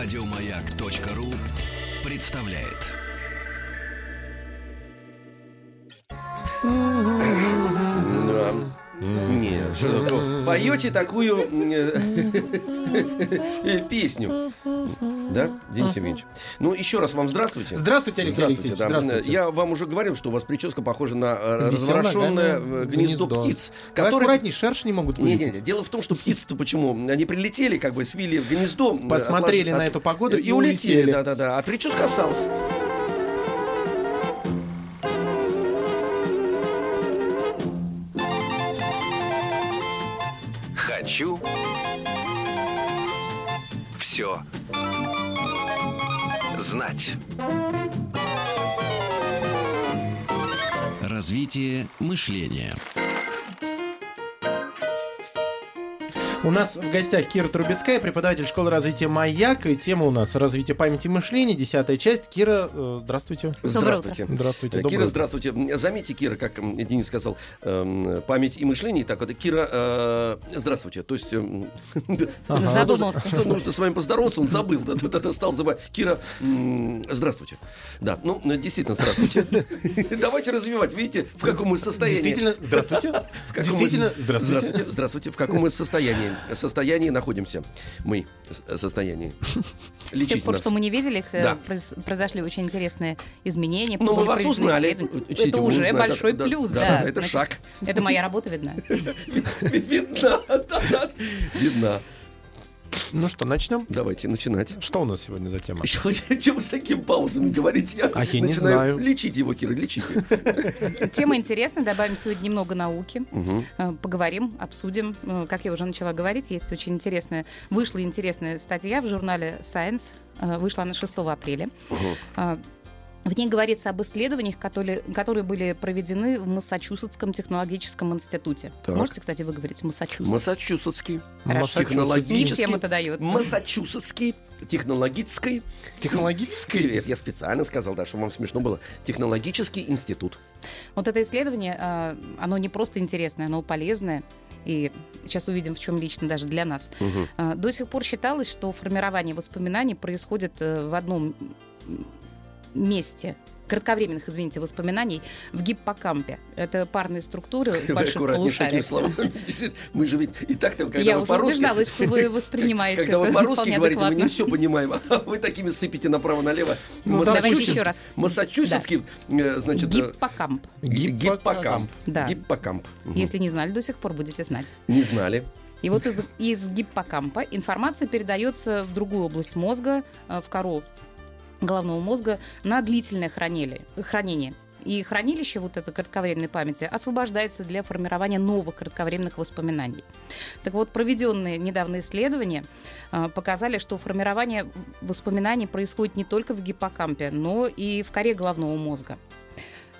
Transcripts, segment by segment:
Радиомаяк.ру представляет. Да. Нет? Поете такую песню. Да, Денис Евгеньевич? Ну, еще раз вам здравствуйте. Здравствуйте, Алексей Здравствуйте, Алексеевич. да. Здравствуйте. Я вам уже говорил, что у вас прическа похожа на э, Веселое, разворошенное да, э, гнездо птиц, Вы которые... аккуратней, шершни могут Не, вылететь. не, не. Дело в том, что птицы-то почему? Они прилетели, как бы свили в гнездо. э, Посмотрели отложили- на эту погоду и, и улетели. улетели. Да-да-да. А прическа осталась. Хочу все знать. Развитие мышления. У нас в гостях Кира Трубецкая, преподаватель школы развития «Маяк». И тема у нас «Развитие памяти и мышления», десятая часть. Кира, э, здравствуйте. Здравствуйте. Здравствуйте, Э, Кира, утро. здравствуйте. Заметьте, Кира, как Денис сказал, эм, память и мышление. Так вот, Кира, э, здравствуйте. То есть... эм, Ага. Задумался. Что нужно с вами поздороваться, он забыл. Да, да, да, стал забывать. Кира, здравствуйте. Да, ну, действительно, здравствуйте. Давайте развивать. Видите, в каком мы состоянии. Действительно, здравствуйте. Действительно. Здравствуйте. Здравствуйте. В каком мы состоянии? Состоянии находимся. Мы. с- Состоянии. С тех пор, нас. что мы не виделись, э, Да. произ- произошли очень интересные изменения. Ну, мы вас узнали. Учтите, Это уже узнали. большой Да, да, плюс, да, да. да, это Значит, шаг. Это моя работа видна. Видно. да, да. Ну что, начнем? Давайте начинать. Что у нас сегодня за тема? Что вы с такими паузами говорите? Я А я не знаю. Лечить его, Кира, лечите. Тема интересная, добавим сегодня немного науки. Э, Поговорим, обсудим. Э, Как я уже начала говорить, есть очень интересная, вышла интересная статья в журнале Science. Э, Вышла она 6 апреля. В ней говорится об исследованиях, которые, которые были проведены в Массачусетском технологическом институте. Так. Можете, кстати, выговорить Массачусетс? Массачусетский. Хорошо. Массачусетс. Не Технологический. всем это дается. Массачусетский. Технологический. Технологический. Это я специально сказал, да, чтобы вам смешно было. Технологический институт. Вот это исследование, э, оно не просто интересное, оно полезное. И сейчас увидим, в чем лично даже для нас. Э, До сих пор считалось, что формирование воспоминаний происходит э, в одном месте кратковременных, извините, воспоминаний в гиппокампе. Это парные структуры больших. Действительно, Мы же ведь и так там, когда Я вы уже по-русски... убеждалась, что вы воспринимаете Когда вы по-русски говорите, мы не все понимаем. А вы такими сыпете направо-налево. Ну, Давайте Массачусетс- еще раз. Массачусетский, э, значит... э, Гиппокамп. Гиппокамп. Да. Гиппокамп. Если не знали до сих пор, будете знать. Не знали. И вот из, из гиппокампа информация передается в другую область мозга, э, в кору головного мозга, на длительное хранили- хранение. И хранилище вот этой кратковременной памяти освобождается для формирования новых кратковременных воспоминаний. Так вот, проведенные недавно исследования э, показали, что формирование воспоминаний происходит не только в гиппокампе, но и в коре головного мозга.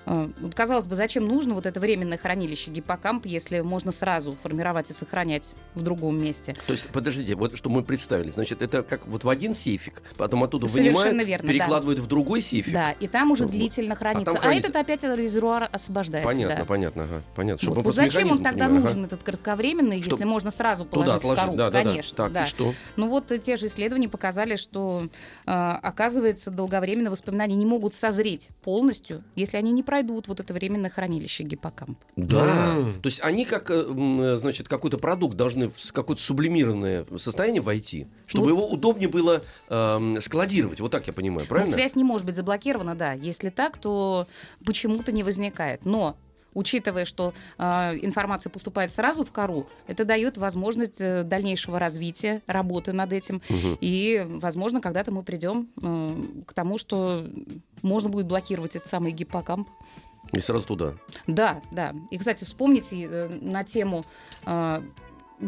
Вот, Казалось бы, зачем нужно вот это временное хранилище гиппокамп, если можно сразу формировать и сохранять в другом месте? То есть, подождите, вот что мы представили. Значит, это как вот в один сейфик, потом оттуда Совершенно вынимают, верно, да. перекладывают в другой сейфик. Да, и там уже Вот. длительно хранится. А, хранится. этот опять резервуар освобождается. Понятно, да. понятно, ага, понятно. Чтобы Вот, зачем он тогда понимали, ага. нужен, этот кратковременный, Чтоб если можно сразу Туда положить в отложить, кору? да, да, да. Конечно, Так, да. и что? Ну вот э, те же исследования показали, что, э, оказывается, долговременные воспоминания не могут созреть полностью, если они не пройдут вот это временное хранилище гиппокамп. Да. М. То есть они как, э, э, значит, какой-то продукт должны в какое-то сублимированное состояние войти, чтобы Вот. его удобнее было эм, складировать. Вот так я понимаю, Вот правильно? связь не может быть заблокирована, да. Если так, то почему-то не возникает. Но учитывая, что э, информация поступает сразу в кору, это дает возможность э, дальнейшего развития, работы над этим. Мгм. И, возможно, когда-то мы придем э, к тому, что можно будет блокировать этот самый гиппокамп. И сразу туда. Да, да. И, кстати, вспомните э, на тему э,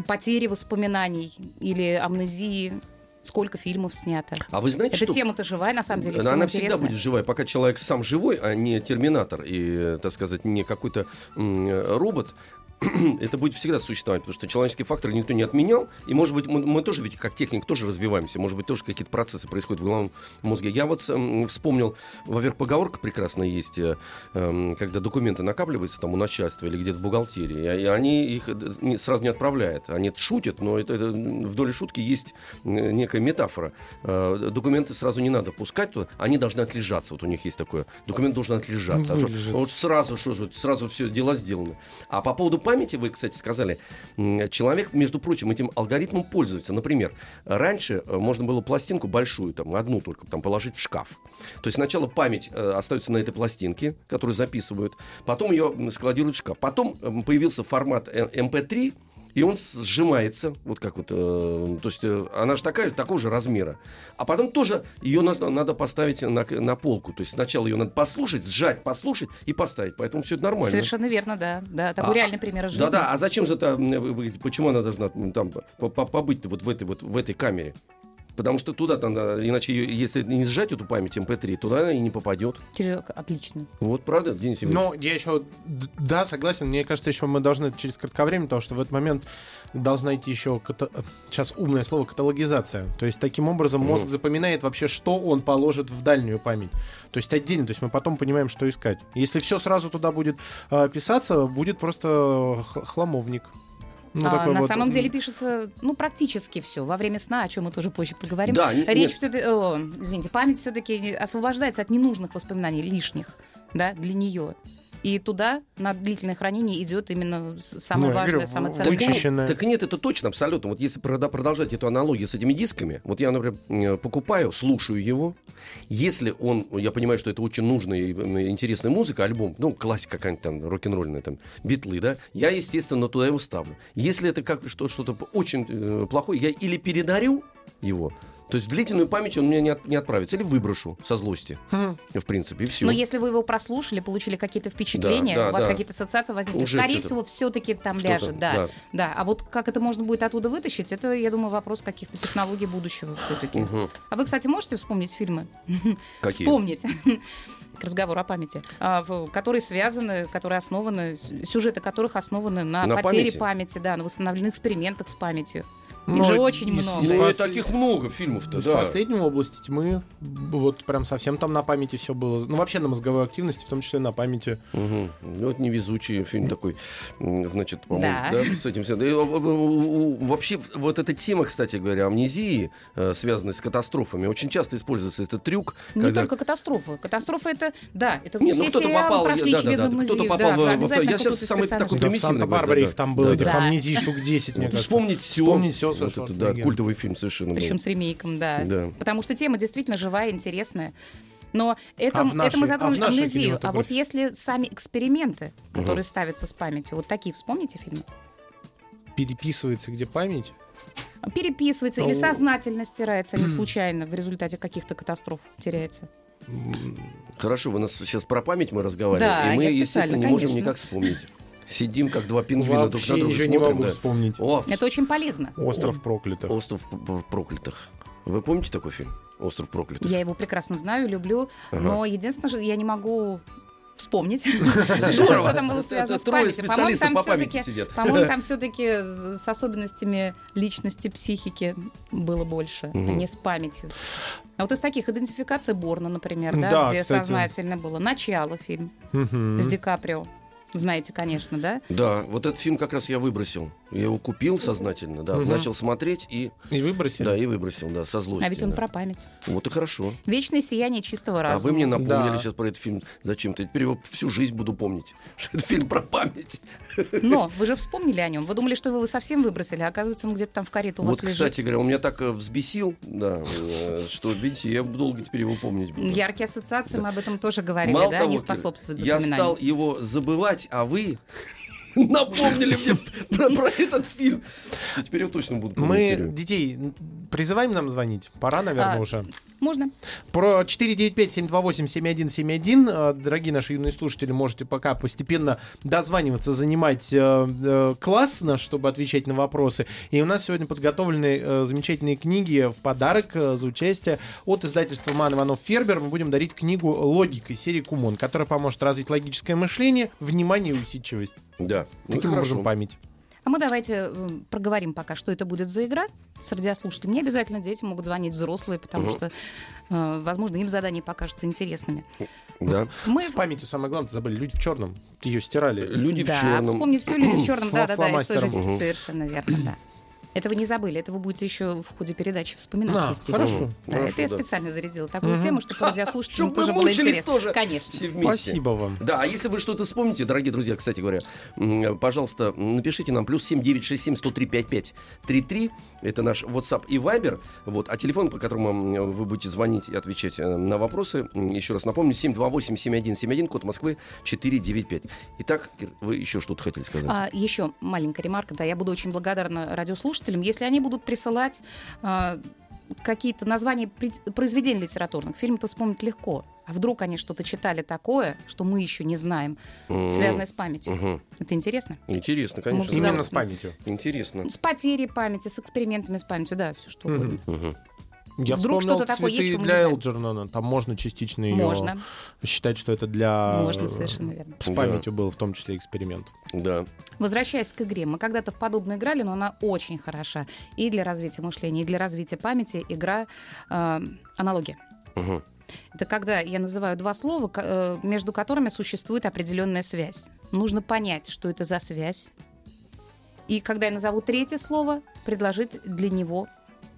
потери воспоминаний или амнезии, сколько фильмов снято. А вы знаете, Эта что тема-то живая, на самом деле. она, она всегда будет живая, пока человек сам живой, а не терминатор и, э, так сказать, не какой-то э, робот. это будет всегда существовать, потому что человеческий фактор никто не отменял, и, может быть, мы, мы тоже, ведь как техник, тоже развиваемся, может быть, тоже какие-то процессы происходят в головном мозге. Я вот эм, вспомнил, во-первых, поговорка прекрасная есть, э, эм, когда документы накапливаются там у начальства или где-то в бухгалтерии, и они их э, не- сразу не отправляют, они шутят, но это, это, в доле шутки есть э, некая метафора. Э, документы сразу не надо пускать, они должны отлежаться, вот у них есть такое, документ должен отлежаться. А то- вот сразу, что же, сразу все дела сделаны. А по поводу памяти, вы, кстати, сказали, человек, между прочим, этим алгоритмом пользуется. Например, раньше э, можно было пластинку большую, там, одну только, там, положить в шкаф. То есть сначала память э, остается на этой пластинке, которую записывают, потом ее складируют в шкаф. Потом появился формат э, MP3, и он сжимается, вот как вот, э, то есть э, она же такая, такого же размера. А потом тоже ее надо, надо поставить на, на полку. То есть сначала ее надо послушать, сжать, послушать и поставить. Поэтому все это нормально. Совершенно верно, да. Да, такой А, реальный пример из жизни. Да-да, а зачем же это, почему она должна там по- по- побыть вот в этой вот в этой камере? Потому что туда там, иначе если не сжать эту память MP3, туда она и не попадет. Отлично. Вот правда, Денис Евгеньевич? Но я еще, да, согласен. Мне кажется, еще мы должны через кратковременно, потому что в этот момент должна идти еще, ката- сейчас умное слово, каталогизация. То есть таким образом мозг Мгм. запоминает вообще, что он положит в дальнюю память. То есть отдельно, то есть мы потом понимаем, что искать. Если все сразу туда будет э, писаться, будет просто х- хламовник. Ну, А, на вот, самом деле пишется, ну, практически все во время сна, о чем мы тоже позже поговорим. Да, Речь все-таки, извините, память все-таки освобождается от ненужных воспоминаний, лишних, да, для нее. И туда на длительное хранение идет именно самое Ну, важное, говорю, самое ценное. Вычищенная. Так нет, это точно, абсолютно. Вот если продолжать эту аналогию с этими дисками, вот я, например, покупаю, слушаю его. Если он, я понимаю, что это очень нужная и интересная музыка, альбом, ну, классика какая-нибудь там, рок-н-ролльная, там, битлы, да, я, естественно, туда его ставлю. Если это как что- что-то очень э, плохое, я или передарю его, то есть в длительную память он у меня не, от- не отправится, или выброшу со злости, Хм. в принципе, и все. Но если вы его прослушали, получили какие-то впечатления, Да, да, у вас да. какие-то ассоциации возникли, Уже скорее всего, все-таки там Что-то, ляжет, да. да. да. А вот как это можно будет оттуда вытащить, это, я думаю, вопрос каких-то технологий будущего все-таки. Мгм. А вы, кстати, можете вспомнить фильмы? Какие? Вспомнить. К разговору о памяти, а, которые связаны, которые основаны, сюжеты которых основаны на, На потере памяти? памяти, да, на восстановленных экспериментах с памятью. Их Ну, же очень из- много. из Ну, и пос- таких много фильмов-то, да. последнего области тьмы, вот прям совсем там на памяти все было. Ну, вообще на мозговой активности, в том числе на памяти. Ну, Вот невезучий фильм такой, значит, по-моему, Да. да, с этим все. Да и, о- о- о- вообще, вот эта тема, кстати говоря, амнезии, э, связанной с катастрофами, очень часто используется этот трюк. Не когда- только катастрофа. Катастрофа это, да, это Не, ну все кто-то сериалы попал, прошли да, да, через да, амнезию. кто-то попал да, в- я сейчас самый такой Да, в примитивный Санта-Барбаре их там да, было, да, этих да. амнезий штук 10, мне кажется. Вспомнить все. Вспомнить всё Вот это, да, культовый фильм совершенно. Причем был. с ремейком, да. Да. Потому что тема действительно живая, интересная. Но это, А в это нашей- мы а затронули нашей амнезию. А вот если сами эксперименты, которые ставятся с памятью, вот такие вспомните фильмы? Переписывается где память. Переписывается или Ну. сознательно стирается, а не случайно в результате каких-то катастроф теряется. Хорошо, вы нас сейчас про память мы разговариваем, Да, и мы, естественно, не можем конечно. никак вспомнить. Сидим, как два пингвина друг на друга ничего не смотрим, могу да. вспомнить. О, Это очень полезно. Остров проклятых. Остров проклятых. Вы помните такой фильм? Остров проклятых. Я его прекрасно знаю, люблю, Ага. но единственное, что я не могу вспомнить, Здорово. что там было связано это с памятью. По-моему, там по памяти все-таки. По-моему, там все-таки с особенностями личности, психики было больше, а не с памятью. А вот из таких идентификация Борна, например, да, Да, где кстати. сознательно было. Начало фильм с Ди Каприо. Знаете, конечно, да? Да, вот этот фильм как раз я выбросил. Я его купил сознательно, да, Мгм. начал смотреть и, И выбросили? да, и выбросил, да, со злостью. А ведь он да. про память. Вот и хорошо. Вечное сияние чистого А разума. вы мне напомнили Да. сейчас про этот фильм зачем-то. Теперь его всю жизнь буду помнить, что это фильм про память. Но вы же вспомнили о нем. Вы думали, что вы его совсем выбросили, а оказывается, он где-то там в карету у вас Вот, лежит. кстати говоря, он меня так э, взбесил, да, э, что, видите, я долго теперь его помнить буду. Яркие ассоциации, мы об этом тоже говорили, Мало да? того, Кира, способствуют я стал его забывать, а вы напомнили мне про, про этот фильм. Всё, Теперь я точно буду. Мы детей призываем нам звонить. Пора, наверное, А, уже. Можно? Про 495-728-7171, э, дорогие наши юные слушатели, можете пока постепенно дозваниваться, занимать э, э, класс наш, чтобы отвечать на вопросы. И у нас сегодня подготовлены э, замечательные книги в подарок э, за участие от издательства Ман Иванов Фербер. Мы будем дарить книгу «Логика» из серии Кумон, которая поможет развить логическое мышление, внимание и усидчивость. Да. Ну, Таким хорошо. образом, память. А мы давайте э, проговорим пока, что это будет за игра с радиослушателями. Не обязательно дети могут звонить взрослые, потому Мгм. что, э, возможно, им задания покажутся интересными. Да. Мы... С памятью самое главное, забыли, люди в черном. Ее стирали. Люди в Да, черном. вспомни все люди в черном. Да, да, да, Мгм. совершенно верно, да. Это вы не забыли, это вы будете еще в ходе передачи вспоминать, А, естественно. хорошо. Да, Хорошо, это я да. специально зарядила такую Мгм. тему, чтобы радиослушателям тоже было мучились интересно. тоже. Конечно. Все вместе. Спасибо вам. Да, а если вы что-то вспомните, дорогие друзья, кстати говоря, пожалуйста, напишите нам плюс 7967 103 55 33. Это наш WhatsApp и Viber. Вот, а телефон, по которому вы будете звонить и отвечать э, на вопросы, еще раз напомню, 728 7171, код Москвы 495. Итак, вы еще что-то хотели сказать? А, еще маленькая ремарка, да, я буду очень благодарна радиослушателям, если они будут присылать а, какие-то названия произведений литературных. Фильм-то вспомнить легко. А вдруг они что-то читали такое, что мы еще не знаем, М, связанное с памятью. мгм. Это интересно? Интересно, конечно. Именно с памятью. Интересно. С потерей памяти, с экспериментами с памятью, да, все что угодно. Мгм. Я Вдруг вспомнил что-то такое есть, цветы что мы не для. Элджернона. Там можно частично ее Можно, считать, что это для... можно, совершенно верно. С памятью был в том числе эксперимент. Да. Возвращаясь к игре, мы когда-то в подобную играли, но она очень хороша и для развития мышления, и для развития памяти. Игра э, аналогия. Мгм. Это когда я называю два слова, э, между которыми существует определенная связь. Нужно понять, что это за связь. И когда я назову третье слово, предложить для него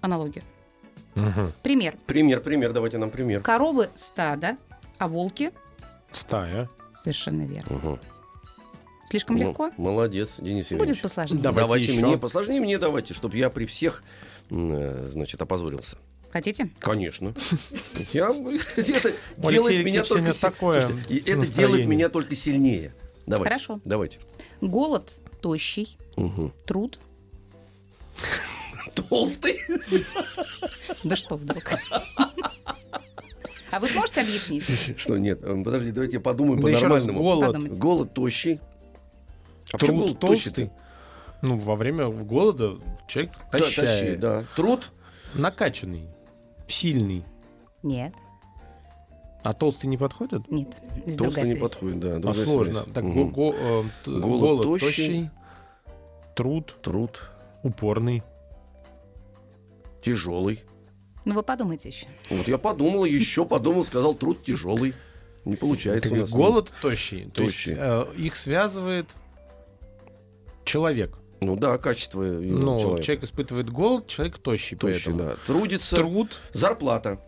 аналогию. Пример. Пример, пример, давайте нам пример. Коровы стада, а волки Стая. совершенно верно. Мгм. Слишком Ну, легко? молодец, Денис Евгеньевич. Будет посложнее. Давайте Давайте еще. мне, посложнее мне давайте, чтобы я при всех, э, значит, опозорился. Хотите? Конечно. Я, это делает меня только такое это настроение. делает меня только сильнее. Давайте. Хорошо. Давайте. Голод тощий, Мгм. труд. Толстый. Да что вдруг? А вы сможете объяснить? Что, нет, э, подожди, давайте я подумаю Да по-нормальному. голод. Подумайте. Голод тощий. А почему Труд голод толстый. Ну, во время голода человек тащает. да. Труд. Накачанный. Сильный. Нет, А толстый не подходит? нет. Толстый не связь. подходит, да. А сложно. связь. Так, Мгм. го- го- э, Голод голод, тощий. тощий. Труд Труд упорный. Тяжелый. Ну вы подумайте еще. Вот я подумал, еще подумал, сказал, труд тяжелый. Не получается Так у нас. голод тощий. То есть э, их связывает человек. Ну да, качество Ну, человека. человек испытывает голод, человек тощий. Тощий, поэтому. да. Трудится. Труд. Зарплата.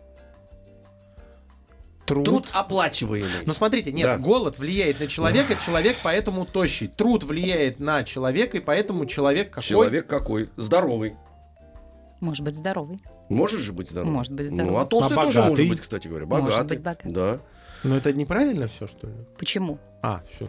Труд. Труд оплачиваемый. Ну смотрите, нет, Да. голод влияет на человека, человек поэтому тощий. Труд влияет на человека, и поэтому человек какой? Человек какой? Здоровый. Может быть, здоровый. Может же быть здоровый? Может быть Ну, здоровый. а толстый А тоже может быть, кстати говоря. Может Богатый. быть богатый. Да. Но это неправильно все, что ли? Почему? А, все.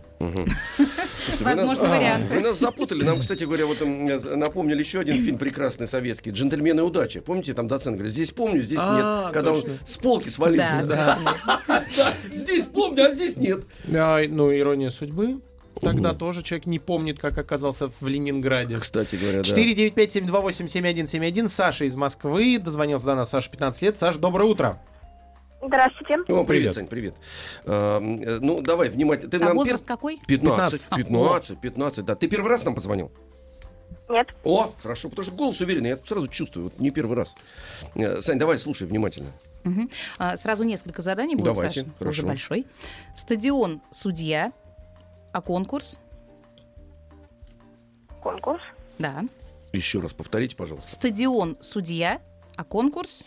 Возможно, а, варианты. Вы нас запутали. Нам, кстати говоря, вот напомнили еще один фильм прекрасный советский «Джентльмены удачи». Помните, там доцент говорит, здесь помню, здесь А, нет. Когда точно. он с полки свалился. Здесь помню, а здесь нет. А, ну, ирония судьбы. Тогда Мгм. тоже человек не помнит, как оказался в Ленинграде. Кстати говоря, да. 495-728-7171. Саша из Москвы. Дозвонился до нас Саша 15 лет. Саш, доброе утро. Здравствуйте. О, привет, Привет. Сань, привет. А, ну, давай, внимательно. Ты А нам возраст пер- какой? 15, 15. 15, 15, да. Ты первый раз нам позвонил? Нет. О, хорошо, потому что голос уверенный, я сразу чувствую, вот не первый раз. Э, Сань, давай, слушай внимательно. Мгм. А, сразу несколько заданий будет, Давайте, Саша. хорошо. Уже большой. Стадион судья, а конкурс? Конкурс. Да. Еще раз повторите, пожалуйста. Стадион судья, а конкурс?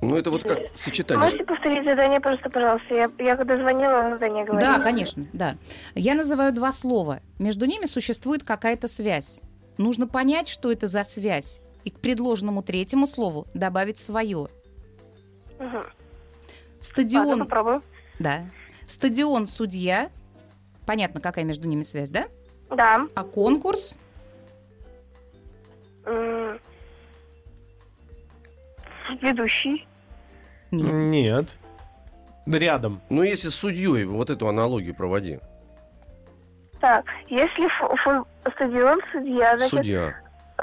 Ну, это вот как сочетание. Можете повторить задание, просто, пожалуйста? Я, я когда звонила, задание говорила. Да, конечно, да. Я называю два слова. Между ними существует какая-то связь. Нужно понять, что это за связь, и к предложенному третьему слову добавить свое. Мгм. Ладно, Стадион, попробую. да. Стадион судья. Понятно, какая между ними связь, да? Да. А конкурс? М, Ведущий. Нет. Нет. Да Рядом. Ну, если с судьей вот эту аналогию проводи. Так, если фу- фу- стадион судья, значит, Судья.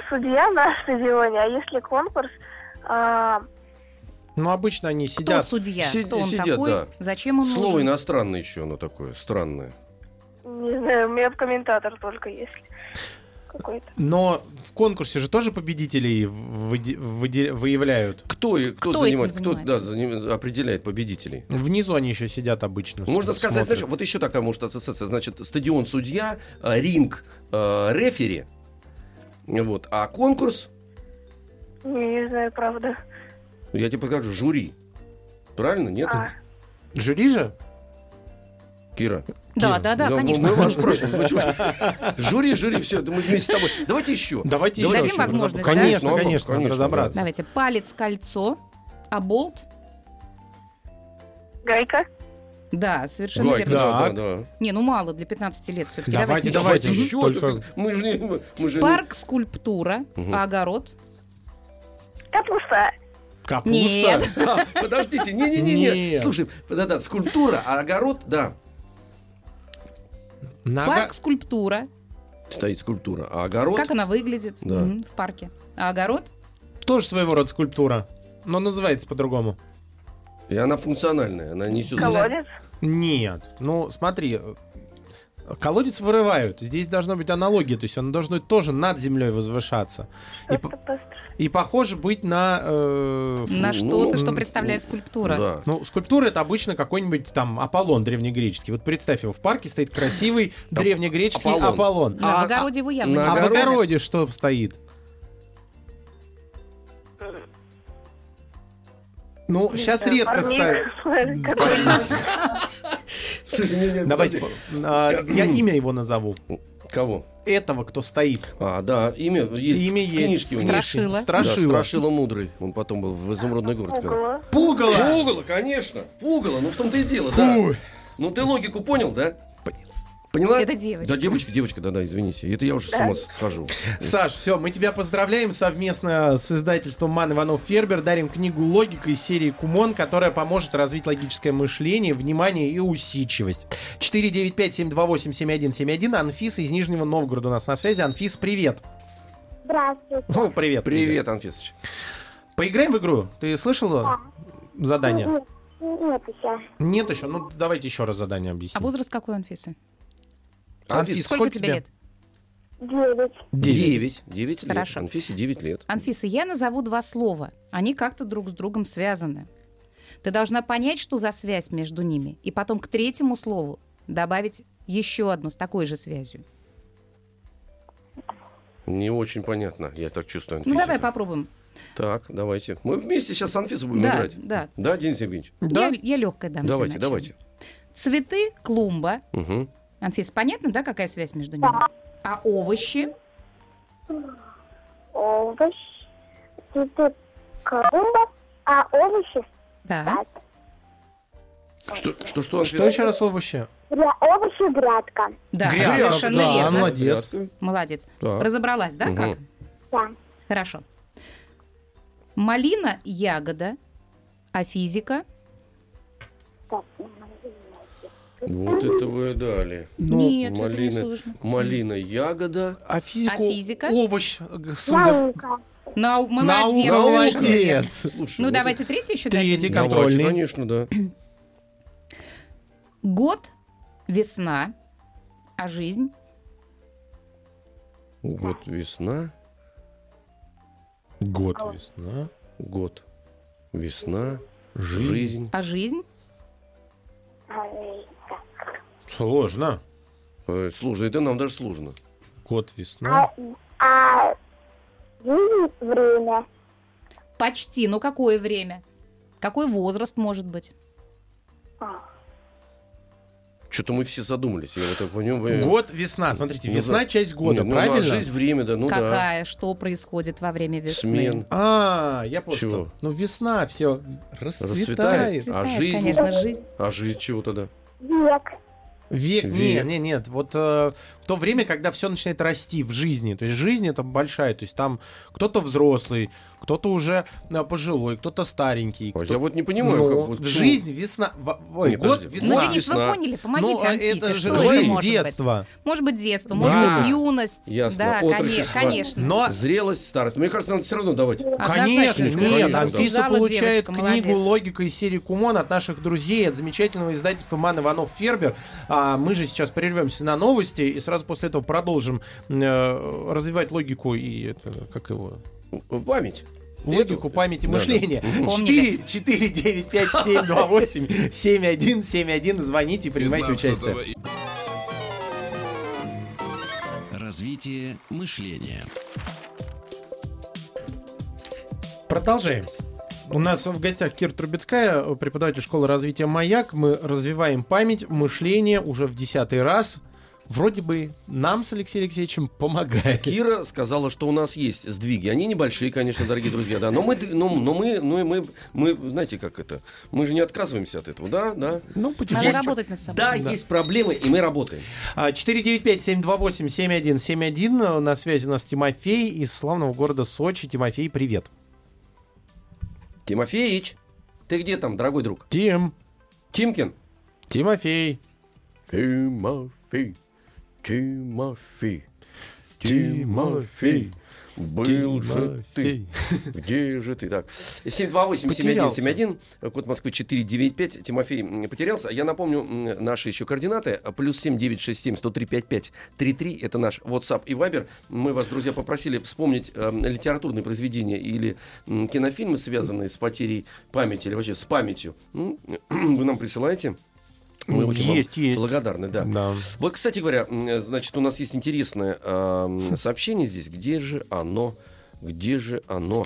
судья на стадионе, а если конкурс, а, Ну, обычно они Кто сидят. судья? Сид- Кто он сидят, такой? да. Зачем он Слово нужен? иностранное еще оно такое, странное. Не знаю, у меня комментатор только есть. Какой-то. Но в конкурсе же тоже победителей выде- выде- выявляют. Кто, и- кто, Кто этим занимает, кто да, занимается? заним- определяет победителей? Внизу они еще сидят обычно. Можно с- сказать, смотрят. знаешь, вот еще такая может ассоциация. Значит, стадион судья, э, ринг э, рефери, вот, а конкурс, не знаю, правда. Я тебе покажу, жюри. Правильно, нет? А, Жюри же? Кира? Да, да, да, мы- конечно. Мы вас почему? Жюри, жюри, все, мы вместе с тобой. Давайте еще. Давайте еще. Дадим возможность, Конечно, да? конечно, Ну, конечно, надо конечно, разобраться. Давайте. Палец, кольцо, а болт? гайка. Да, совершенно Гайка, верно. да, да, да. Не, ну мало для 15 лет все-таки. Давайте, Давайте Давайте, еще. только- Мы же мы- же Парк, скульптура, а огород? Капуста. Капуста. Нет. А, Подождите, не-не-не. Нет. Слушай, да-да, скульптура, а огород, да. Нога- Парк, скульптура. Стоит скульптура, а огород... Как она выглядит Да. Мгм, в парке? А огород? Тоже своего рода скульптура. Но называется по-другому. И она функциональная, она несет... Колодец. Нет. Ну, смотри. Колодец вырывают. Здесь должна быть аналогия. То есть он должен тоже над землей возвышаться. И, и похоже быть на... э, На Ну, что-то, что ну, представляет скульптура. Да. Ну, скульптура это обычно какой-нибудь там Аполлон древнегреческий. Вот представь его, в парке стоит красивый древнегреческий Аполлон. Аполлон. Да, А, в огороде его явно на а- а в огороде что стоит? Ну, Не сейчас знаю, редко ставят. Какой-то. Слушай, не, не, Давайте, а, я имя его назову. Кого? Этого, кто стоит. А, да, имя есть Имя в есть. книжке у него. Страшила. Да, Страшила. Страшила мудрый. Он потом был в изумрудный город. Пугало. Пугало! Пугало, конечно. Пугало, ну в том-то и дело, да. Ну ты логику понял, да? Поняла? Это девочка. Да, девочка, девочка, да, да, извините. Это я уже с ума схожу. Саш, все, мы тебя поздравляем совместно с издательством Ман Иванов Фербер. Дарим книгу «Логика» из серии Кумон, которая поможет развить логическое мышление, внимание и усидчивость. 495-728-7171. Анфиса из Нижнего Новгорода у нас на связи. Анфис, привет. Здравствуйте. О, привет. Привет, Анфисыч. Поиграем в игру? Ты слышала задание? Нет, нет еще. Нет еще? Ну, давайте еще раз задание А объясним. возраст какой у Анфисы? Анфис, Сколько, тебе лет? Девять. Девять. Девять лет. Хорошо. Анфисе девять лет. Анфиса, я назову два слова. Они как-то друг с другом связаны. Ты должна понять, что за связь между ними, и потом к третьему слову добавить еще одну с такой же связью. Не очень понятно, я так чувствую, Ну, Анфиса. давай попробуем. Так, давайте. Мы вместе сейчас с Анфисой будем Да, играть. да. Да, Денис Евгеньевич? Да? Я, я легкая дам. Давайте, давайте. Цветы, клумба. Угу. Анфис, понятно, да, какая связь между ними? А овощи? Овощ. Цветы клумба, а овощи Да. Что, что, что? Что еще раз овощи? Гря... Овощи грядка. Да, Грядка, совершенно да, верно. молодец. Молодец. Так. Разобралась, да, Мгм. как? Да. Хорошо. Малина, ягода, а физика? Так. Вот это вы дали. Ну, Нет, это не малина, сложно. малина, ягода. А физику? А физика? Овощ. э, Судя... Наука. Нау- молодец. Верно. молодец. Слушай, Ну, вот давайте третий еще Третий дадим. это- контрольный. Давайте, конечно, да. Год, весна, а жизнь? Год, весна. Год весна. Год, весна. Жизнь. Жизнь. А жизнь? Сложно. Э, Сложно, это нам даже сложно. Год весна. А, а жизнь время. Почти. Ну, какое время? Какой возраст может быть? Что-то мы все задумались, я вот так понимаю. Год весна. Смотрите, Ну весна да. часть года, Не, ну, а правильно? жизнь, время, да, ну да. Какая? Что происходит во время весны? Смен. А, я понял. Чего? Ну, весна все расцветает. Расцветает. А Цветает, жизнь? Конечно, жизнь. А жизнь чего тогда? Век. Век, Век. нет, нет, нет. Вот э, то время, когда все начинает расти в жизни. То есть жизнь это большая, то есть там кто-то взрослый, кто-то уже а, пожилой, кто-то старенький. Кто- Я вот не понимаю, Ну, как вот почему- жизнь, весна, ой, Не, год, подожди. весна. Ну, Денис, вы поняли, помогите Ну, Анфисе, это же что жизнь, это может детство. быть? Может быть, детство, может Да. быть, юность. Ясно. Да, Отрочество. коне- конечно. Но Зрелость, старость. Мне кажется, надо все равно давать. Конечно, нет, Анфиса получает девочка, книгу молодец. «Логика» из серии «Кумон» от наших друзей, от замечательного издательства «Ман Иванов Фербер». А мы же сейчас прервемся на новости и сразу после этого продолжим э, развивать логику и это, как его... Память. Логику, память и Да, мышление. Вспомнили. 4, 4, 9, 5, 7, 2, 8, 7, 1, 7, 1. Звоните, принимайте участие. Развитие мышления. Продолжаем. У нас в гостях Кира Трубецкая, преподаватель школы развития «Маяк». Мы развиваем память, мышление уже в десятый раз. Вроде бы нам с Алексеем Алексеевичем помогает. Кира сказала, что у нас есть сдвиги. Они небольшие, конечно, дорогие друзья, да. Но мы, но, но мы, ну, и мы, мы, знаете, как это? Мы же не отказываемся от этого, да, да. Ну, Надо потихоньку. работать над собой. Да, есть проблемы, и мы работаем. А, 495-728-7171. На связи у нас Тимофей из славного города Сочи. Тимофей, привет. Тимофеич, ты где там, дорогой друг? Тим. Тимкин? Тимофей. Тимофей, Тимофей, Тимофей, был же ты. Где же ты? Так, 728-7171, код Москвы 495. Тимофей потерялся. Я напомню наши еще координаты. Плюс 7967 103 55 33. Это наш WhatsApp и Viber. Мы вас, друзья, попросили вспомнить э, литературные произведения или м, кинофильмы, связанные с потерей памяти или вообще с памятью. М, Вы нам присылаете. Мы очень вам Есть, есть. благодарны, да. Да. Вот, кстати говоря, значит, у нас есть интересное эм, сообщение здесь. Где же оно? Где же оно?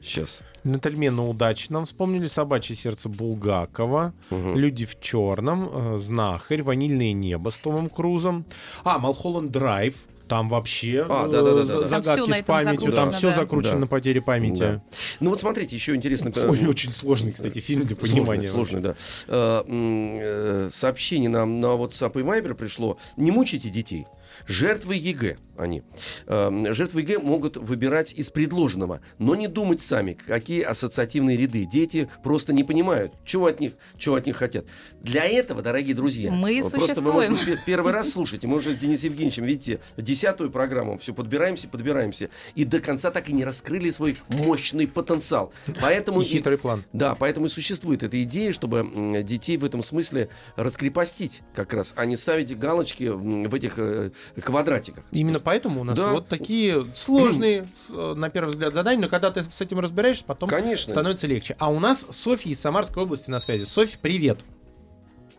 Сейчас. Джентльмены удачи нам вспомнили собачье сердце Булгакова, Мгм. люди в черном, э, знахарь, ванильное небо с Томом Крузом. А, Малхолланд Драйв. Там вообще А, э, да-да-да-да-да. за- Там всё загадки с памятью, там все да. закручено Да. на потере памяти. Да. Ну вот смотрите, еще интересно. э, Ой, очень сложный, кстати, фильм для понимания. Сложный, сложный, да. Э, Сообщение нам на WhatsApp и Viber пришло. Не мучайте детей. Жертвы ЕГЭ они. Э, Жертвы ЕГЭ могут выбирать из предложенного, но не думать сами, какие ассоциативные ряды. Дети просто не понимают, чего от них, чего от них хотят. Для этого, дорогие друзья, Мы вот просто вы, существуем. может быть, первый раз слушаете, мы уже с Денисом Евгеньевичем, видите, десятую программу, все подбираемся, подбираемся, и до конца так и не раскрыли свой мощный потенциал. Поэтому И хитрый план. да, поэтому и существует эта идея, чтобы детей в этом смысле раскрепостить как раз, а не ставить галочки в этих э, квадратиках. Именно поэтому у нас Да. вот такие сложные, э, на первый взгляд, задания, но когда ты с этим разбираешься, потом Конечно. становится легче. А у нас Софья из Самарской области на связи. Софья, привет.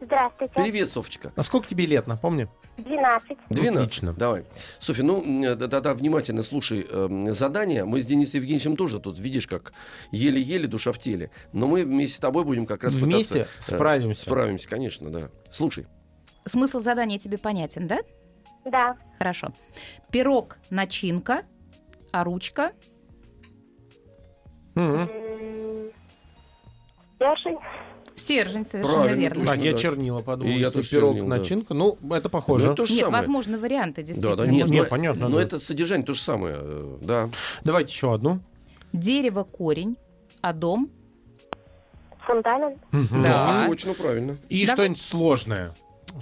Здравствуйте. Привет, Софочка. А сколько тебе лет, напомни? 12. 12. Отлично. Давай. Софья, ну, да-да, внимательно слушай э, задание. Мы с Денисом Евгеньевичем тоже тут, видишь, как еле-еле душа в теле. Но мы вместе с тобой будем как раз Вместе пытаться... э, справимся. Справимся, конечно, да. Слушай. Смысл задания тебе понятен, да? Да. Хорошо. Пирог – начинка, а ручка. М, Стержень. – стержень, совершенно Правильно, верно. точно. А, я да. чернила подумал. И я если тоже пирог, чернил, да. начинка. Ну, это Ну, похоже. это то же Нет, самое. возможны варианты, Да, действительно. да, нет, можно. не, но- понятно, Но да. это содержание то же самое, э, да. Давайте еще одну. Дерево – корень, а дом Фундамент. Мгм. Да. Точно, правильно. И Да. что-нибудь сложное.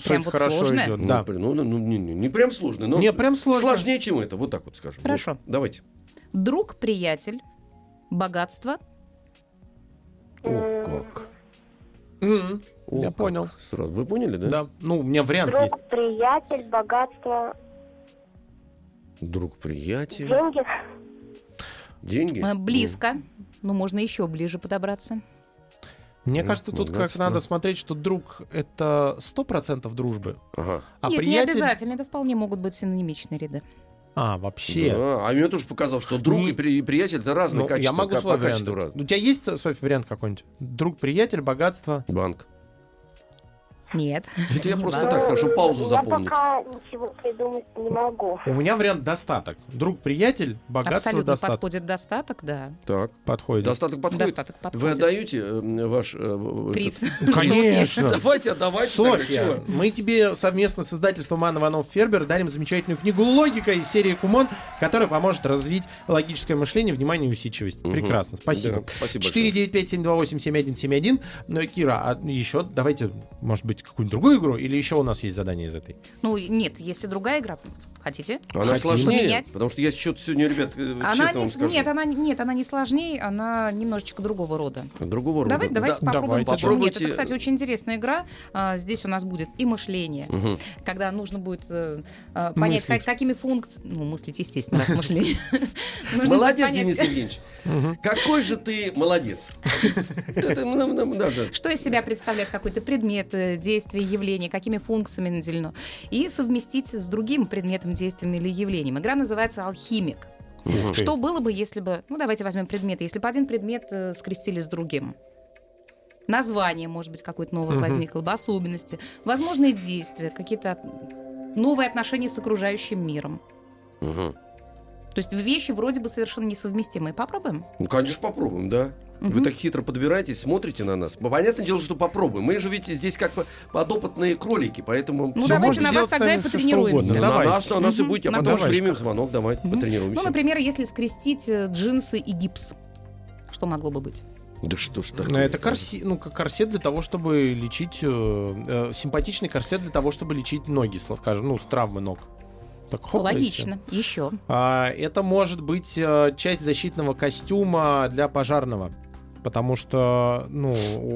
Прям вот хорошо сложное? идет. Да. ну, ну, ну, не, не- не прям сложно, но Не, прям сложно. сложнее, чем это, вот так вот скажем. Хорошо. Вот, давайте. – друг, приятель, богатство, О, как. Мгм. О, Я как. понял. Сразу. Вы поняли, да? Да. Ну, у меня вариант Друг, есть. приятель, богатство, Друг, приятель, деньги. деньги. э, близко. Ну, можно еще ближе подобраться. Мне Ну, кажется, тут как богатство. надо смотреть, что друг — это 100% дружбы, Ага. а Нет, приятель... не обязательно. Это вполне могут быть синонимичные ряды. А, вообще. Да, А мне тоже показалось, что друг Не- и при- и приятель это разные Ну, качества. я могу как- свой вариант. У тебя есть, Софья, вариант какой-нибудь? Друг, приятель, богатство. Банк. Нет. Это я просто так скажу, паузу Я запомнить. пока ничего придумать не могу. У меня вариант достаток. Друг, приятель, богатство, Абсолютно достаток. подходит достаток, да. Так. Подходит. Достаток подходит. Достаток подходит. Вы отдаете э, ваш... э, Приз. Конечно. Давайте, отдавайте. тогда, Софья, мы тебе совместно с издательством Анна Иванов Фербер дарим замечательную книгу «Логика» из серии «Кумон», которая поможет развить логическое мышление, внимание и усидчивость. Прекрасно, спасибо. Спасибо большое. 495-728-7171. Ну, Кира, а еще давайте, может быть, какую-нибудь другую игру? Или еще у нас есть задание из этой? Ну, нет, если другая игра, хотите? Она Хотим. сложнее, Поменять? потому что я что-то сегодня, ребят, э, Она честно не, вам скажу. нет, она, нет, она не сложнее, она немножечко другого рода. Другого рода. Давай, давайте Да, попробуем. давайте. Почему нет? Попробуйте. Это, кстати, очень интересная игра. А, здесь у нас будет и мышление, Мгм. когда нужно будет э, э, понять, Мыслить. как- какими функциями... Ну, мыслить, естественно, раз мышление. Молодец, Денис Евгеньевич. Какой же ты молодец. Что из себя представляет какой-то предмет, э, действие, явление, какими функциями наделено, и совместить с другим предметом, действием или явлением. Игра называется «Алхимик». Ты. Что было бы, если бы... Ну, давайте возьмем предметы. Если бы один предмет э, скрестили с другим. Название, может быть, какое-то новое Мгм. возникло бы, особенности, возможные действия, какие-то новые отношения с окружающим миром. Мгм. То есть вещи вроде бы совершенно несовместимые. Попробуем? Ну, конечно, попробуем, да. Вы так хитро подбираетесь, смотрите на нас. Понятное дело, что попробуем. Мы же ведь здесь как подопытные кролики, поэтому... Ну, Всё, давайте на вас тогда и потренируемся. на нас, на нас и Мгм. будет. А потом давайте. примем звонок, давай, потренируемся. Ну, например, если скрестить э, джинсы и гипс. Что могло бы быть? Да что ж Ну, такое? это корсет, ну, как корсет для того, чтобы лечить... э, э, симпатичный корсет для того, чтобы лечить ноги, скажем, ну, с травмы ног. Так, хоп. Логично. Еще. А, это может быть э, часть защитного костюма для пожарного. Потому что, ну,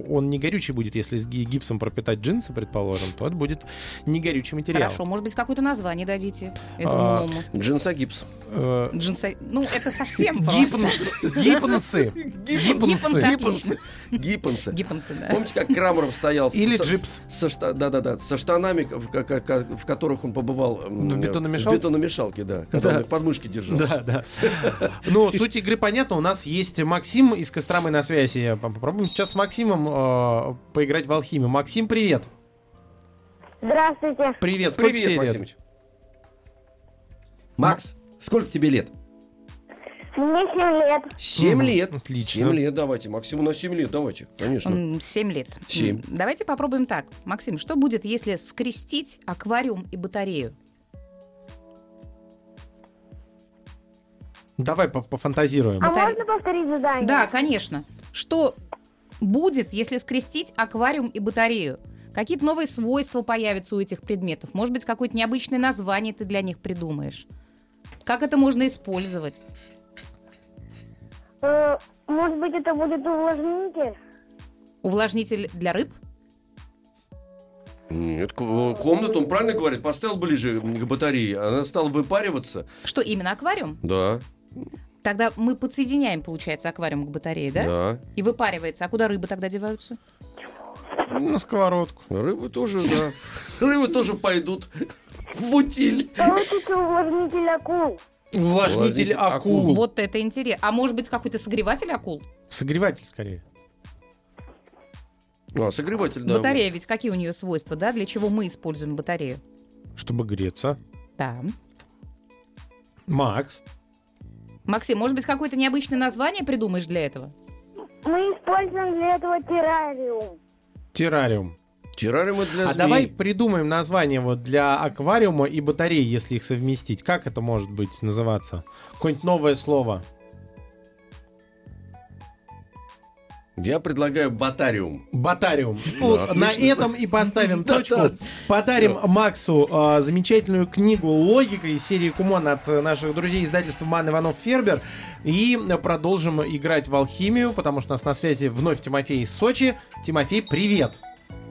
он не горючий будет, если с ги- гипсом пропитать джинсы, предположим, то это будет не горючий материал. Хорошо, может быть, какое-то название дадите этому А, новому. Джинсогипс. Э, Джинсы. Ну, это совсем. Гипносы. Гипнсы. Гиппонсы. Гиппонсы, да. Помните, как Крамеров стоял Или со- джипс. да-да-да, со штанами, в, которых он побывал В бетономешалке? В бетономешалке, да. Когда Да. он их под мышки держал. Да, да. Ну, суть игры понятна. У нас есть Максим из Костромы на связи. Попробуем сейчас с Максимом э, поиграть в алхимию. Максим, привет. Здравствуйте. Привет, сколько Привет, тебе лет? Максимыч. Макс, сколько тебе лет? Мне 7 лет. Семь Мгм, лет. отлично. Семь лет, давайте. Максиму на семь лет, давайте. Конечно. М, Семь лет. Семь. М, Давайте попробуем так. Максим, что будет, если скрестить аквариум и батарею? Давай по- пофантазируем. А Батаре- можно повторить задание? Да, конечно. Что будет, если скрестить аквариум и батарею? Какие-то новые свойства появятся у этих предметов? Может быть, какое-то необычное название ты для них придумаешь? Как это можно использовать? Э, может быть, это будет увлажнитель? Увлажнитель для рыб? Нет, комнату, он правильно говорит, поставил ближе к батарее, она стала выпариваться. Что именно аквариум? Да, Тогда мы подсоединяем, получается, аквариум к батарее, да? да. И выпаривается. А куда рыбы тогда деваются? На сковородку. Рыбы тоже, да. Рыбы тоже пойдут в утиль. Получится увлажнитель акул. Увлажнитель акул. Вот это интересно. А может быть, какой-то согреватель акул? Согреватель скорее. А, согреватель, да. Батарея ведь какие у нее свойства, да? Для чего мы используем батарею? Чтобы греться. Да. Макс. Максим, может быть, какое-то необычное название придумаешь для этого? Мы используем для этого террариум. Террариум. Террариум для А змей. давай придумаем название вот для аквариума и батареи, если их совместить. Как это может быть называться? Какое-нибудь новое слово. Я предлагаю батариум. Батариум. Да, Ну, на этом и поставим точку. да. Подарим Максу а, замечательную книгу «Логика» из серии Кумон от э, наших друзей издательства Ман Иванов Фербер. И продолжим играть в алхимию, потому что у нас на связи вновь Тимофей из Сочи. Тимофей, привет.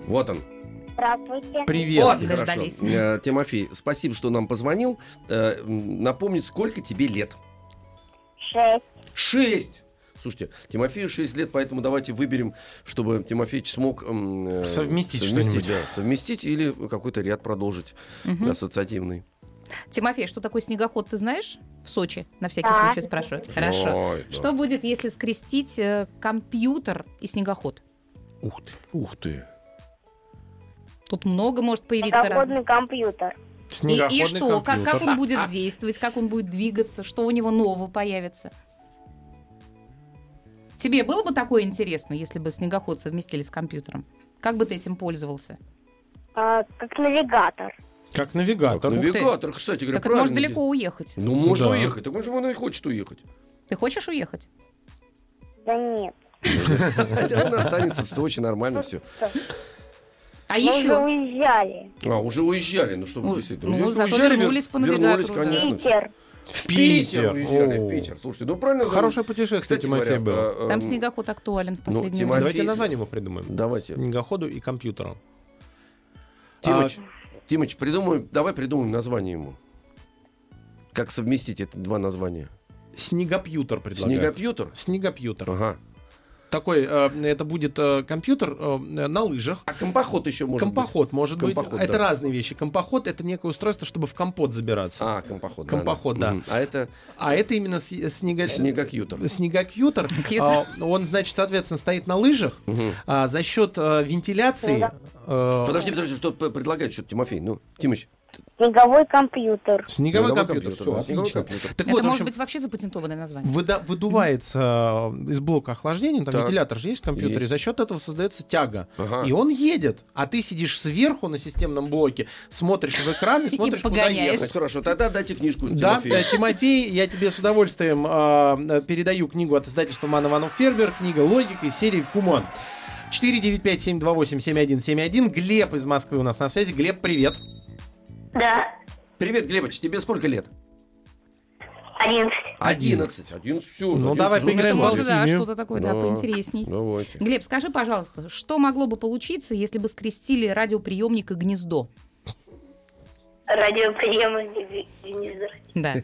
Вот он. Здравствуйте. Привет. Вот, Дождались. хорошо. Э, Тимофей, спасибо, что нам позвонил. Э, Напомни, сколько тебе лет? Шесть. Шесть! Слушайте, Тимофею 6 лет, поэтому давайте выберем, чтобы Тимофеич смог э, Совместить что-нибудь. да, совместить или какой-то ряд продолжить Мгм. ассоциативный. Тимофей, что такое снегоход, ты знаешь? В Сочи, на всякий Да. случай спрашиваю. Хорошо. Ой, да. Что будет, если скрестить э, компьютер и снегоход? Ух ты. Ух ты. Тут много может появиться разных. Снегоходный компьютер. И, Снегоходный и что? Как, компьютер. как он будет действовать, как он будет двигаться, что у него нового появится? Тебе было бы такое интересно, если бы снегоход совместили с компьютером? Как бы ты этим пользовался? А, как навигатор. Как навигатор. Ты. навигатор, кстати говоря, так может правильно далеко уехать. Ну, можно Да. уехать. Так он же он и хочет уехать. Ты хочешь уехать? Да нет. Он останется в Сочи, нормально все. А Мы уже еще? уезжали. А, уже уезжали, ну что Ну, вы действительно. ну, зато вернулись по Вернулись, навигатору, да. конечно. Питер. В Питер уезжали, О. в Питер. Слушайте, ну правильно. Хорошее путешествие, Кстати Тимофей, говоря, было. э, Там эм, снегоход актуален в ну, последнее Тимофей- время. Давайте название ему придумаем. Давайте. Снегоходу и компьютеру. Тимыч, А, Тимыч, придумаем, давай придумаем название ему. Как совместить эти два названия? Снегопьютер предлагаю. Снегопьютер? Снегопьютер. Ага. Такой, э, это будет э, компьютер э, на лыжах. А компоход еще может компоход может быть. Компоход, это да. разные вещи. Компоход это некое устройство, чтобы в компот забираться. быть? А, компоход. Компоход, да. Мгм. А это А это именно с- снего... снегокьютер. Снегокьютер. А, Он, значит, соответственно, стоит на лыжах. А, за счет вентиляции. Подожди, подожди, что предлагает что-то Тимофей? Ну, Тимыч. Снеговой компьютер. Снеговой Снеговой компьютер. компьютер, Все, отлично. компьютер. Так Это вот, может общем, быть вообще запатентованное название. выда- выдувается э, из блока охлаждения, там Так. вентилятор же есть в компьютере, Есть. и за счет этого создается тяга. Ага. И он едет, а ты сидишь сверху на системном блоке, смотришь в экран и смотришь, куда ехать. Хорошо, тогда дайте книжку Да, э, Тимофей, я тебе с удовольствием э, передаю книгу от издательства Ман Иванов Фербер, книга «Логика» из серии «Кумон». 495-728-7171. Глеб из Москвы у нас на связи. Глеб, привет. Да. Привет, Глебыч, тебе сколько лет? Одиннадцать. Одиннадцать. Одиннадцать, все. Ну, давай поиграем в Может, да, алхимию. что-то такое, да, Да. поинтересней. Давайте. Глеб, скажи, пожалуйста, что могло бы получиться, если бы скрестили радиоприемник и гнездо? Радиоприемник гнездо. Да.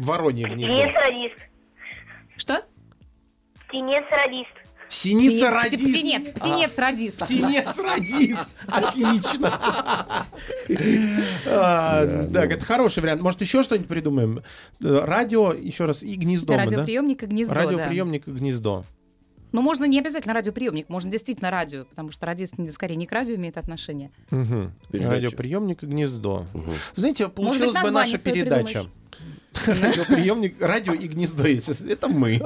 Воронье Птенец гнездо. радист. Что? Птенец радист. Синица радист. Птенец, птенец радист. Птенец радист. Отлично. А, Так, это хороший вариант. Может, еще что-нибудь придумаем? Э, Радио, еще раз, и гнездо. Радиоприемник и гнездо. Радиоприемник и гнездо. Но можно не обязательно радиоприемник, можно действительно радио, потому что радист скорее не к радио имеет отношение. Передача. Радиоприемник и гнездо. Мгм. Знаете, получилась бы наша передача. Радиоприемник, радио и гнездо. если- Это мы.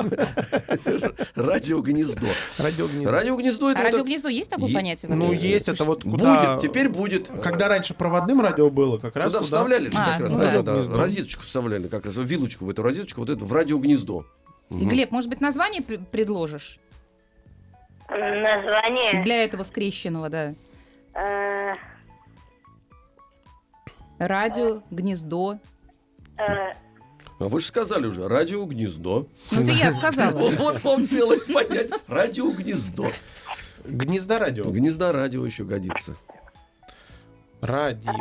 Радиогнездо. Радиогнездо. Радиогнездо это... А радиогнездо есть такое понятие? Ну, есть это вот куда... Будет, теперь будет. Когда раньше проводным радио было, как раз Туда вставляли же А, как раз, ну да, да. розеточку вставляли, как раз вилочку в эту розеточку, вот это в радиогнездо. Глеб, может быть, название пр- предложишь? Название. Для этого скрещенного, да. э, Радио, гнездо. Э, А вы же сказали уже, радиогнездо. Ну, это я сказала. Вот вам целое понять. Радиогнездо. Гнезда радио. Гнезда радио еще годится. Радио,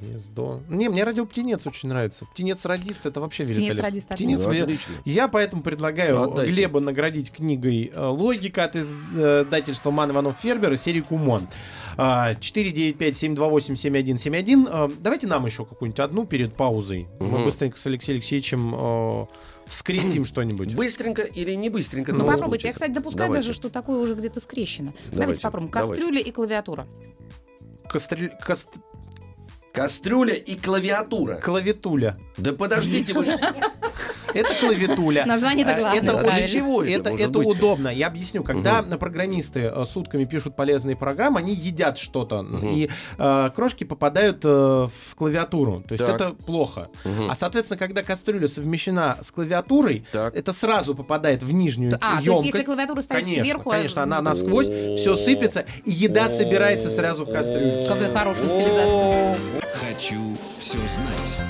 гнездо. Не, мне радио птенец очень нравится. Птенец радист это вообще Птенец великолепно. радист, Птенец Ну, ве- отлично. Я поэтому предлагаю Отдайте. Глеба наградить книгой э, «Логика» от издательства «Ман Иванов Фербер» и серии «Кумон». А, 495-728-7171. А, Давайте нам еще какую-нибудь одну перед паузой. Мы Мгм. быстренько с Алексеем Алексеевичем э, скрестим что-нибудь. Быстренько или не быстренько? Ну, попробуйте. Я, случиться? кстати, допускаю Давайте. даже, что такое уже где-то скрещено. Давайте, Давайте, попробуем. давайте. Кастрюля и клавиатура. Кастрю- каст- Кастрюля и клавиатура. Клавитуля. Да подождите вы. Это клавитуля. Название-то А, главное, это А для чего это? Это, это удобно. Я объясню. Когда программисты э, сутками пишут полезные программы, они едят что-то, и э, крошки попадают э, в клавиатуру. То есть Так. это плохо. А соответственно, когда кастрюля совмещена с клавиатурой, Так. это сразу попадает в нижнюю А, то есть емкость. если клавиатура стоит конечно, сверху... а- конечно, она насквозь, все сыпется, и еда собирается сразу в кастрюлю. Какая хорошая утилизация. Хочу все знать.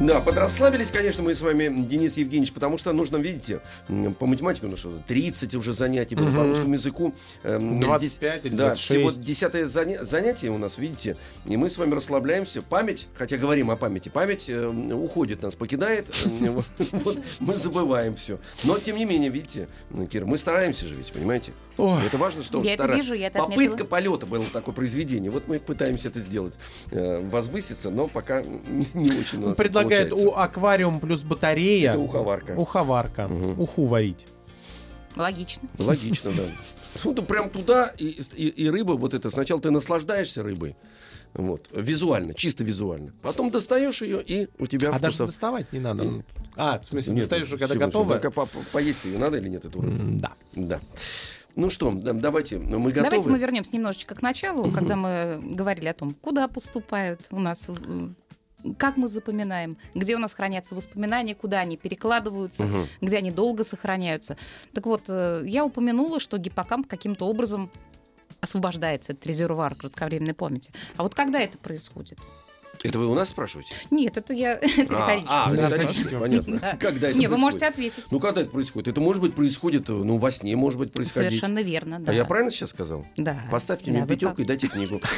Да, подрасслабились, конечно, мы с вами, Денис Евгеньевич, потому что нужно, видите, по математике, ну что, 30 уже занятий было, по Мгм. русскому языку. эм, 25 или Да, 26. всего десятое заня- занятие у нас, видите, и мы с вами расслабляемся. Память, хотя говорим о памяти, память э, уходит, нас покидает, э, мы забываем все. Но, тем не менее, видите, Кира, мы стараемся же ведь, понимаете? Ой. Это важно, что Я это стара- вижу, я это Попытка отметила. полета было такое произведение. Вот мы пытаемся это сделать, э, возвыситься, но пока не, не очень у нас Предлагает получается. у аквариум плюс батарея Это уховарка. уховарка. Мгм. Уху варить. Логично. Логично, да. Ну, ты прям туда, и, и, и рыба вот это, сначала ты наслаждаешься рыбой, вот, визуально, чисто визуально. Потом достаешь ее, и у тебя А даже вкусов- доставать не надо. Ну, А, в смысле, Нет, достаешь уже, когда только по- по- Поесть ее надо или нет, эту рыбу? Да. Да. Ну что, да, давайте, мы готовы. Давайте мы вернемся немножечко к началу, когда мы говорили о том, куда поступают у нас, м, как мы запоминаем, где у нас хранятся воспоминания, куда они перекладываются, Мгм. где они долго сохраняются. Так вот, э, я упомянула, что гиппокамп каким-то образом освобождается от резервуар кратковременной памяти. А вот когда это происходит? Это вы у нас спрашиваете? Нет, это я А, а, риторически, понятно. Да. Когда это Не, вы можете ответить. Ну, когда это происходит? Это, может быть, происходит, ну, во сне, может быть, происходить. Совершенно верно, да. А я правильно сейчас сказал? Да. Поставьте Да, мне пятерку и дайте книгу.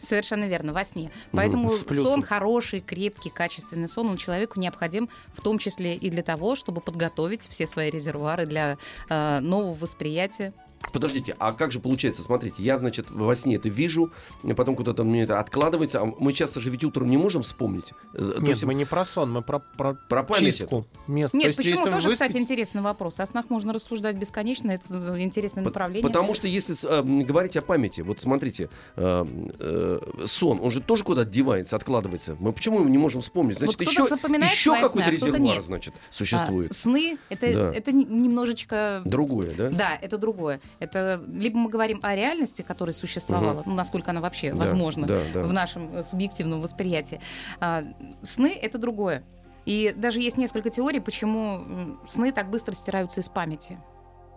Совершенно верно, во сне. Поэтому С плюсом. сон хороший, крепкий, качественный сон, он человеку необходим в том числе и для того, чтобы подготовить все свои резервуары для э, нового восприятия. Подождите, а как же получается? Смотрите, я, значит, во сне это вижу, потом куда-то мне это откладывается. А мы часто же ведь утром не можем вспомнить. Э, то Нет, есть мы не про сон, мы про, про, Про память чистку мест. То Нет, есть, почему тоже, вы кстати, интересный вопрос. О снах можно рассуждать бесконечно, это э, интересное По- направление. Потому что если э, говорить о памяти, вот смотрите, э, э, сон, он же тоже куда-то девается, откладывается. Мы почему его не можем вспомнить? Значит, кто-то еще, еще какой-то сны, а резервуар, значит, А, существует. сны это, Да. это немножечко Другое, да? Да, это другое. Это либо мы говорим о реальности, которая существовала, ну, насколько она вообще Да, возможна да, да. в нашем э, субъективном восприятии. А, сны это другое. И даже есть несколько теорий, почему сны так быстро стираются из памяти.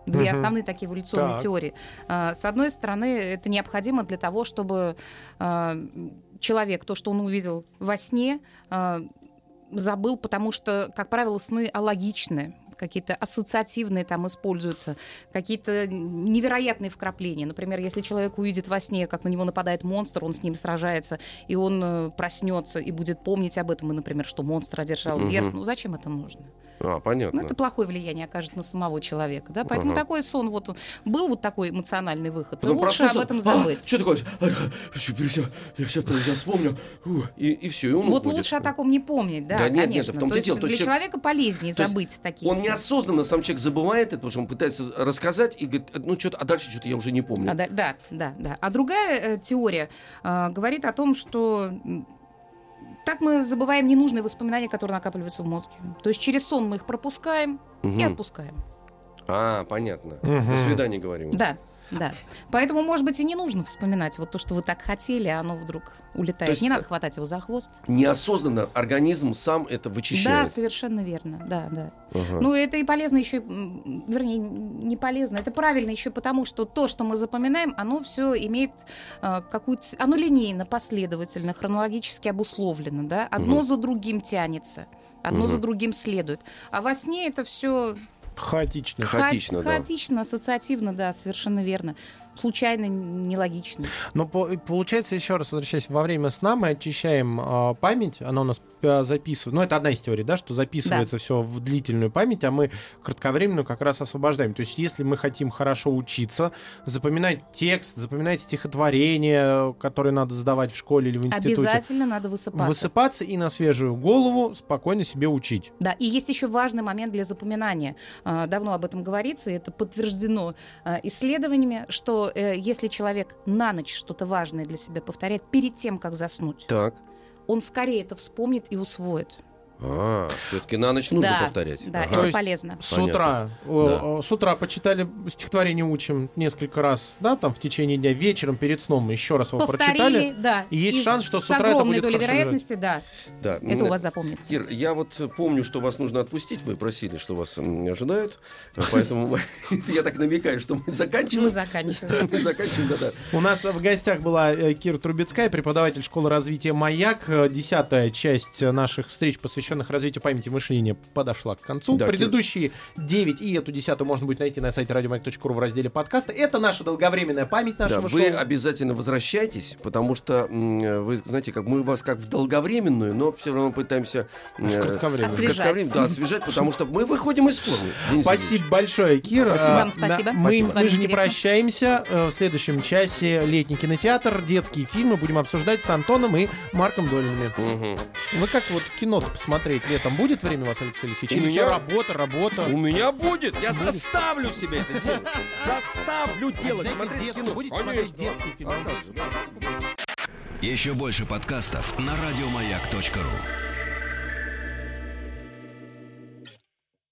Две Мгм. основные такие эволюционные Так. теории. А, С одной стороны, это необходимо для того, чтобы а, человек то, что он увидел во сне, а, забыл, потому что, как правило, сны алогичны, какие-то ассоциативные там используются, какие-то невероятные вкрапления. Например, если человек увидит во сне, как на него нападает монстр, он с ним сражается, и он э, проснется и будет помнить об этом, и, например, что монстр одержал Мгм. верх. Ну зачем это нужно? А, понятно. Ну, это плохое влияние окажет на самого человека, да? Поэтому Ага. такой сон, вот он- был вот такой эмоциональный выход. И лучше об проснулся, этом «А, забыть. что такое? А, пересел, Я сейчас я вспомню. И, и все, и он Вот уходит. лучше о таком не помнить, да, Да нет, нет, конечно. в том-то то и есть дело. То для есть человека полезнее то забыть такие Он сны. Неосознанно, сам человек забывает это, потому что он пытается рассказать и говорит, ну что-то, а дальше что-то я уже не помню. А, да, да, да, да. А другая э, теория э, говорит о том, что так мы забываем ненужные воспоминания, которые накапливаются в мозге. То есть через сон мы их пропускаем и Мгм. отпускаем. А, понятно. Мгм. До свидания, говорим. Да, да. Поэтому, может быть, и не нужно вспоминать вот то, что вы так хотели, а оно вдруг улетает. То есть, не э, надо хватать его за хвост. Неосознанно организм сам это Да, вычищает. совершенно верно. Да, да. Ага. Ну, это и полезно еще, вернее, не полезно, это правильно еще потому, что то, что мы запоминаем, оно все имеет э, какую-то... Оно линейно, последовательно, хронологически обусловлено, да? Одно Мгм. за другим тянется, одно за Мгм. другим следует. А во сне это все Хаотично. Хаотично, да. хаотично, ассоциативно, да, совершенно верно. Случайно, нелогично. Но по- получается, еще раз возвращаясь, во время сна мы очищаем а, память, она у нас а, записывает, ну это одна из теорий, да, что записывается все в длительную память, а мы кратковременную как раз освобождаем. То есть если мы хотим хорошо учиться, запоминать текст, запоминать стихотворение, которые надо сдавать в школе или в институте, Обязательно надо высыпаться. высыпаться и на свежую голову спокойно себе учить. Да, и есть еще важный момент для запоминания. А, Давно об этом говорится, и это подтверждено исследованиями, что э, если человек на ночь что-то важное для себя повторяет перед тем, как заснуть, Так. он скорее это вспомнит и усвоит. А, все-таки на ночь нужно да, повторять. Да, Ага. То это полезно. С утра. э, С утра почитали стихотворение учим несколько раз, да, там в течение дня, вечером перед сном еще раз его Повторили, прочитали. да. И есть шанс, что с с утра это будет долей вероятности, да, Да. это у вас запомнится. Кир, я вот помню, что вас нужно отпустить. Вы просили, что вас ожидают. А Поэтому я так намекаю, что мы Мы заканчиваем. заканчиваем. Мы заканчиваем, да-да. У нас в гостях была э, Кира Трубецкая, преподаватель школы развития «Маяк». Десятая часть наших встреч, посвященных развитию памяти и мышления, подошла к концу. Да, Кир. Предыдущие девять и эту десятую можно будет найти на сайте радиомаяк.ру в разделе подкаста. Это наша долговременная память Да, нашего вы шоу. обязательно возвращайтесь, потому что вы знаете, как мы вас как в долговременную, но все равно пытаемся э, В кратковременную. в Освежать. кратковременную, да, освежать, потому что мы выходим из формы. Денис Спасибо большое, Кир. Спасибо. Вам спасибо. да, Мы, Спасибо. мы же не прощаемся. Э, В следующем часе летний кинотеатр, детские фильмы будем обсуждать с Антоном и Марком Долинами. Мгм. Вы как вот кино-то посмотрели? Смотреть летом? Будет время у вас, Алексей Алексеевич? У Или меня- работа, работа? У меня будет, я Будет. заставлю себя это делать. Заставлю делать, Обязательно смотреть детский. кино. Будете Конечно. смотреть детский фильм? А как же, да. Еще больше подкастов на радиомаяк.ру.